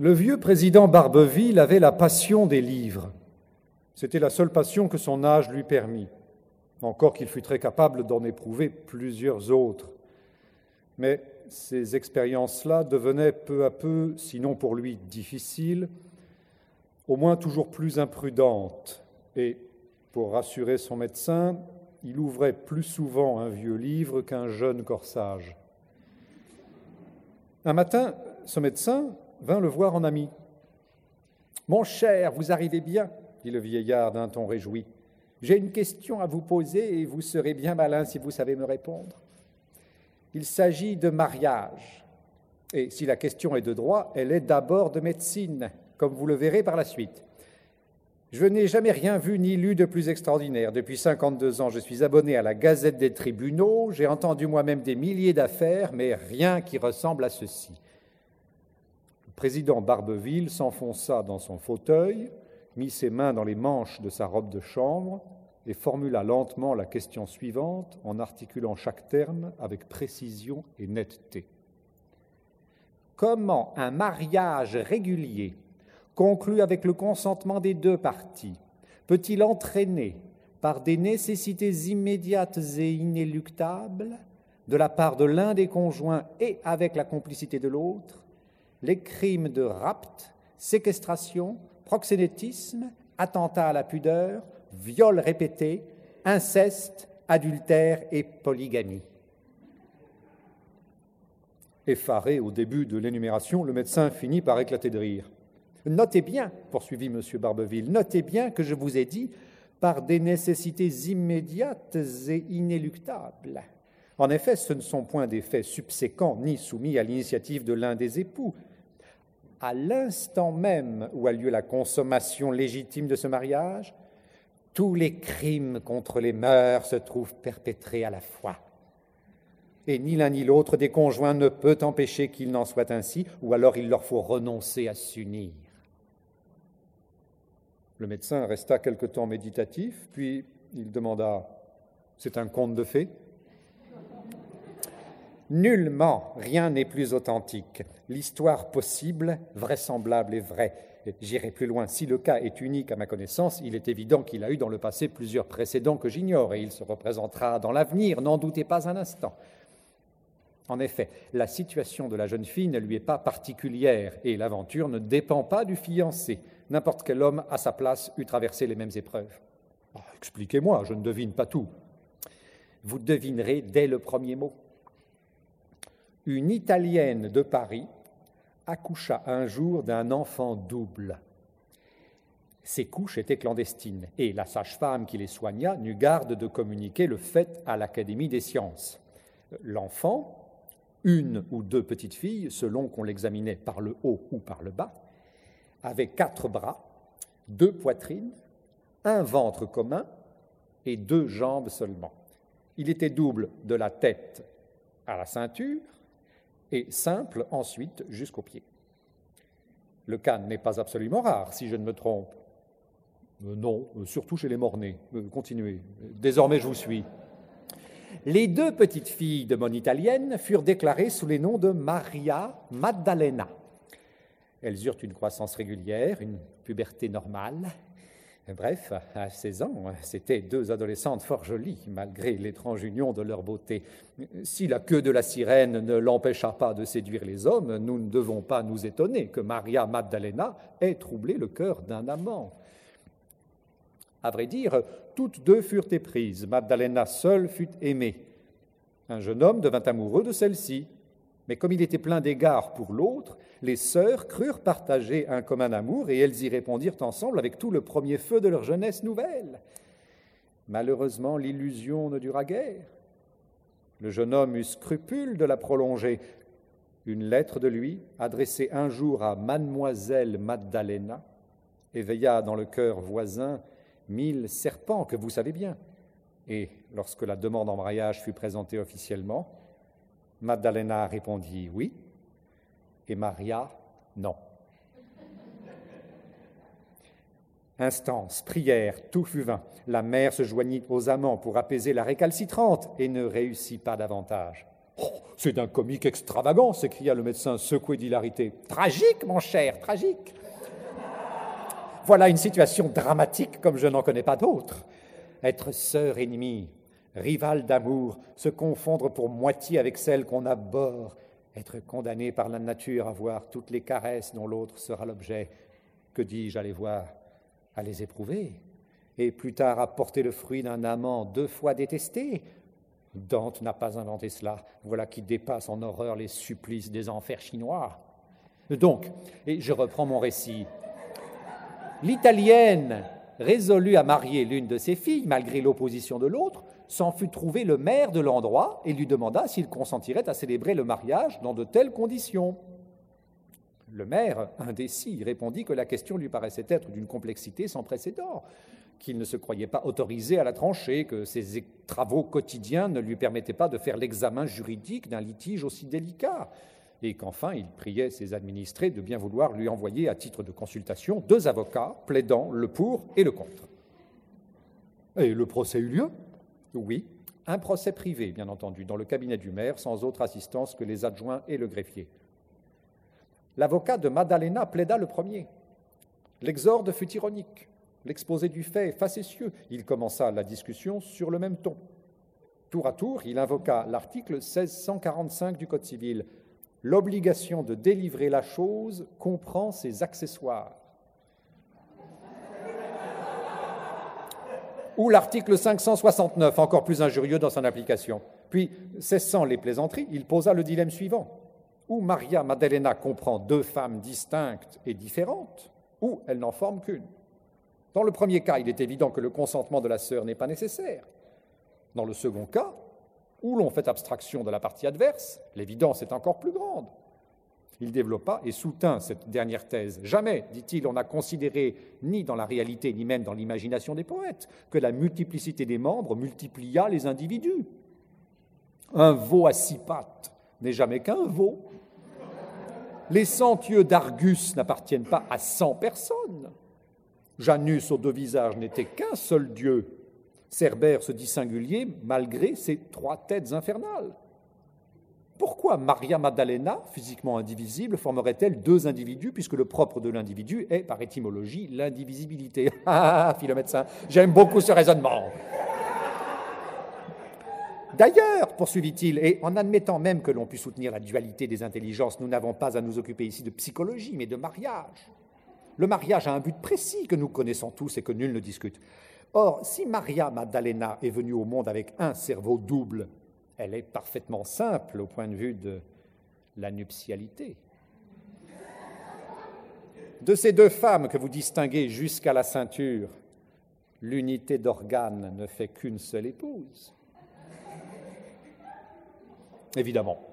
Le vieux président Barbeville avait la passion des livres. C'était la seule passion que son âge lui permit, encore qu'il fût très capable d'en éprouver plusieurs autres. Mais ces expériences-là devenaient peu à peu, sinon pour lui difficiles, au moins toujours plus imprudentes. Et pour rassurer son médecin, il ouvrait plus souvent un vieux livre qu'un jeune corsage. Un matin, ce médecin vint le voir en ami. Mon cher, vous arrivez bien, dit le vieillard d'un ton réjoui. J'ai une question à vous poser et vous serez bien malin si vous savez me répondre. Il s'agit de mariage. Et si la question est de droit, elle est d'abord de médecine, comme vous le verrez par la suite. Je n'ai jamais rien vu ni lu de plus extraordinaire. Depuis 52 ans, je suis abonné à la Gazette des tribunaux, j'ai entendu moi-même des milliers d'affaires, mais rien qui ressemble à ceci. Président Barbeville s'enfonça dans son fauteuil, mit ses mains dans les manches de sa robe de chambre et formula lentement la question suivante en articulant chaque terme avec précision et netteté. Comment un mariage régulier conclu avec le consentement des deux parties, peut-il entraîner, par des nécessités immédiates et inéluctables, de la part de l'un des conjoints et avec la complicité de l'autre, les crimes de rapt, séquestration, proxénétisme, attentat à la pudeur, viol répété, inceste, adultère et polygamie. Effaré au début de l'énumération, le médecin finit par éclater de rire. Notez bien, poursuivit M. Barbeville, notez bien que je vous ai dit par des nécessités immédiates et inéluctables. En effet, ce ne sont point des faits subséquents ni soumis à l'initiative de l'un des époux. À l'instant même où a lieu la consommation légitime de ce mariage, tous les crimes contre les mœurs se trouvent perpétrés à la fois. Et ni l'un ni l'autre des conjoints ne peut empêcher qu'il n'en soit ainsi, ou alors il leur faut renoncer à s'unir. Le médecin resta quelque temps méditatif, puis il demanda C'est un conte de fées? Nullement, rien n'est plus authentique. L'histoire possible, vraisemblable et vraie. J'irai plus loin. Si le cas est unique à ma connaissance, il est évident qu'il a eu dans le passé plusieurs précédents que j'ignore, et il se représentera dans l'avenir, n'en doutez pas un instant. En effet, la situation de la jeune fille ne lui est pas particulière, et l'aventure ne dépend pas du fiancé n'importe quel homme à sa place eût traversé les mêmes épreuves. Ah, expliquez-moi, je ne devine pas tout. Vous devinerez dès le premier mot. Une Italienne de Paris accoucha un jour d'un enfant double. Ces couches étaient clandestines et la sage-femme qui les soigna n'eut garde de communiquer le fait à l'Académie des sciences. L'enfant, une ou deux petites filles, selon qu'on l'examinait par le haut ou par le bas, avait quatre bras, deux poitrines, un ventre commun et deux jambes seulement. Il était double de la tête à la ceinture et simple ensuite jusqu'aux pieds. Le cas n'est pas absolument rare, si je ne me trompe. Euh, non, euh, surtout chez les mornés. Euh, continuez. Désormais, je vous suis. Les deux petites filles de mon italienne furent déclarées sous les noms de Maria Maddalena. Elles eurent une croissance régulière, une puberté normale. Bref, à 16 ans, c'étaient deux adolescentes fort jolies, malgré l'étrange union de leur beauté. Si la queue de la sirène ne l'empêcha pas de séduire les hommes, nous ne devons pas nous étonner que Maria Maddalena ait troublé le cœur d'un amant. À vrai dire, toutes deux furent éprises. Maddalena seule fut aimée. Un jeune homme devint amoureux de celle-ci, mais comme il était plein d'égards pour l'autre, les sœurs crurent partager un commun amour et elles y répondirent ensemble avec tout le premier feu de leur jeunesse nouvelle. Malheureusement, l'illusion ne dura guère. Le jeune homme eut scrupule de la prolonger. Une lettre de lui, adressée un jour à Mademoiselle Maddalena, éveilla dans le cœur voisin mille serpents que vous savez bien. Et lorsque la demande en mariage fut présentée officiellement, Maddalena répondit oui, et Maria non. Instance, prière, tout fut vain. La mère se joignit aux amants pour apaiser la récalcitrante et ne réussit pas davantage. Oh, C'est d'un comique extravagant, s'écria le médecin secoué d'hilarité. Tragique, mon cher, tragique. Voilà une situation dramatique comme je n'en connais pas d'autre. Être sœur ennemie, rivale d'amour, se confondre pour moitié avec celle qu'on abhorre, être condamné par la nature à voir toutes les caresses dont l'autre sera l'objet, que dis-je à les voir, à les éprouver, et plus tard à porter le fruit d'un amant deux fois détesté, Dante n'a pas inventé cela. Voilà qui dépasse en horreur les supplices des enfers chinois. Donc, et je reprends mon récit. L'Italienne, résolue à marier l'une de ses filles, malgré l'opposition de l'autre, s'en fut trouver le maire de l'endroit et lui demanda s'il consentirait à célébrer le mariage dans de telles conditions. Le maire, indécis, répondit que la question lui paraissait être d'une complexité sans précédent qu'il ne se croyait pas autorisé à la trancher, que ses travaux quotidiens ne lui permettaient pas de faire l'examen juridique d'un litige aussi délicat, et qu'enfin il priait ses administrés de bien vouloir lui envoyer à titre de consultation deux avocats plaidant le pour et le contre. Et le procès eut lieu? Oui, un procès privé, bien entendu, dans le cabinet du maire, sans autre assistance que les adjoints et le greffier. L'avocat de Maddalena plaida le premier. L'exorde fut ironique. L'exposé du fait facétieux. Il commença la discussion sur le même ton. Tour à tour, il invoqua l'article 1645 du Code civil. L'obligation de délivrer la chose comprend ses accessoires. Ou l'article 569, encore plus injurieux dans son application. Puis, cessant les plaisanteries, il posa le dilemme suivant. Ou Maria Maddalena comprend deux femmes distinctes et différentes, ou elle n'en forme qu'une. Dans le premier cas, il est évident que le consentement de la sœur n'est pas nécessaire. Dans le second cas, où l'on fait abstraction de la partie adverse, l'évidence est encore plus grande. Il développa et soutint cette dernière thèse. Jamais, dit-il, on n'a considéré, ni dans la réalité, ni même dans l'imagination des poètes, que la multiplicité des membres multiplia les individus. Un veau à six pattes n'est jamais qu'un veau. Les cent yeux d'Argus n'appartiennent pas à cent personnes. Janus aux deux visages n'était qu'un seul Dieu. Cerbère se dit singulier malgré ses trois têtes infernales. Pourquoi Maria Maddalena, physiquement indivisible, formerait-elle deux individus puisque le propre de l'individu est, par étymologie, l'indivisibilité? Ah, fit le médecin, j'aime beaucoup ce raisonnement. D'ailleurs, poursuivit-il, et en admettant même que l'on puisse soutenir la dualité des intelligences, nous n'avons pas à nous occuper ici de psychologie, mais de mariage. Le mariage a un but précis que nous connaissons tous et que nul ne discute. Or, si Maria Maddalena est venue au monde avec un cerveau double, elle est parfaitement simple au point de vue de la nuptialité. De ces deux femmes que vous distinguez jusqu'à la ceinture, l'unité d'organes ne fait qu'une seule épouse. Évidemment,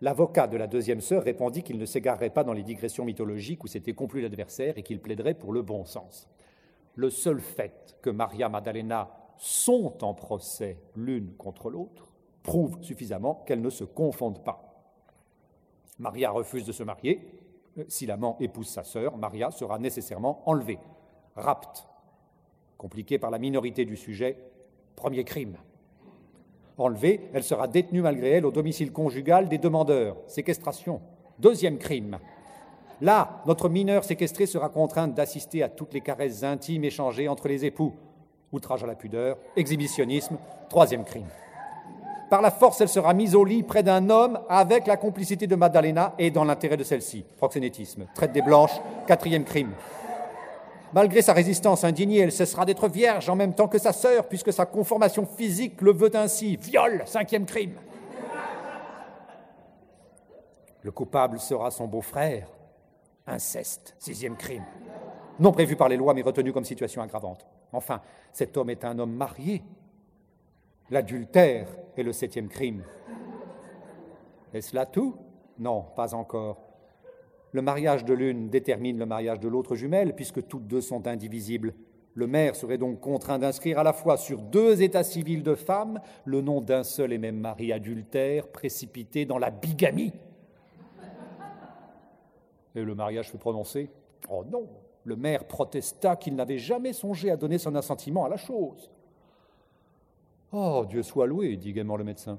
L'avocat de la deuxième sœur répondit qu'il ne s'égarerait pas dans les digressions mythologiques où s'était complu l'adversaire et qu'il plaiderait pour le bon sens. Le seul fait que Maria Maddalena sont en procès l'une contre l'autre prouve suffisamment qu'elles ne se confondent pas. Maria refuse de se marier. Si l'amant épouse sa sœur, Maria sera nécessairement enlevée, rapte. Compliqué par la minorité du sujet, premier crime. Enlevée, elle sera détenue malgré elle au domicile conjugal des demandeurs. Séquestration. Deuxième crime. Là, notre mineure séquestrée sera contrainte d'assister à toutes les caresses intimes échangées entre les époux. Outrage à la pudeur, exhibitionnisme, troisième crime. Par la force, elle sera mise au lit près d'un homme avec la complicité de Maddalena et dans l'intérêt de celle-ci. Proxénétisme, traite des blanches, quatrième crime. Malgré sa résistance indignée, elle cessera d'être vierge en même temps que sa sœur, puisque sa conformation physique le veut ainsi. Viol, cinquième crime. Le coupable sera son beau-frère. Inceste, sixième crime. Non prévu par les lois, mais retenu comme situation aggravante. Enfin, cet homme est un homme marié. L'adultère est le septième crime. Est-ce là tout Non, pas encore. Le mariage de l'une détermine le mariage de l'autre jumelle, puisque toutes deux sont indivisibles. Le maire serait donc contraint d'inscrire à la fois sur deux états civils de femmes le nom d'un seul et même mari adultère précipité dans la bigamie. Et le mariage fut prononcé Oh non Le maire protesta qu'il n'avait jamais songé à donner son assentiment à la chose. Oh, Dieu soit loué, dit gaiement le médecin.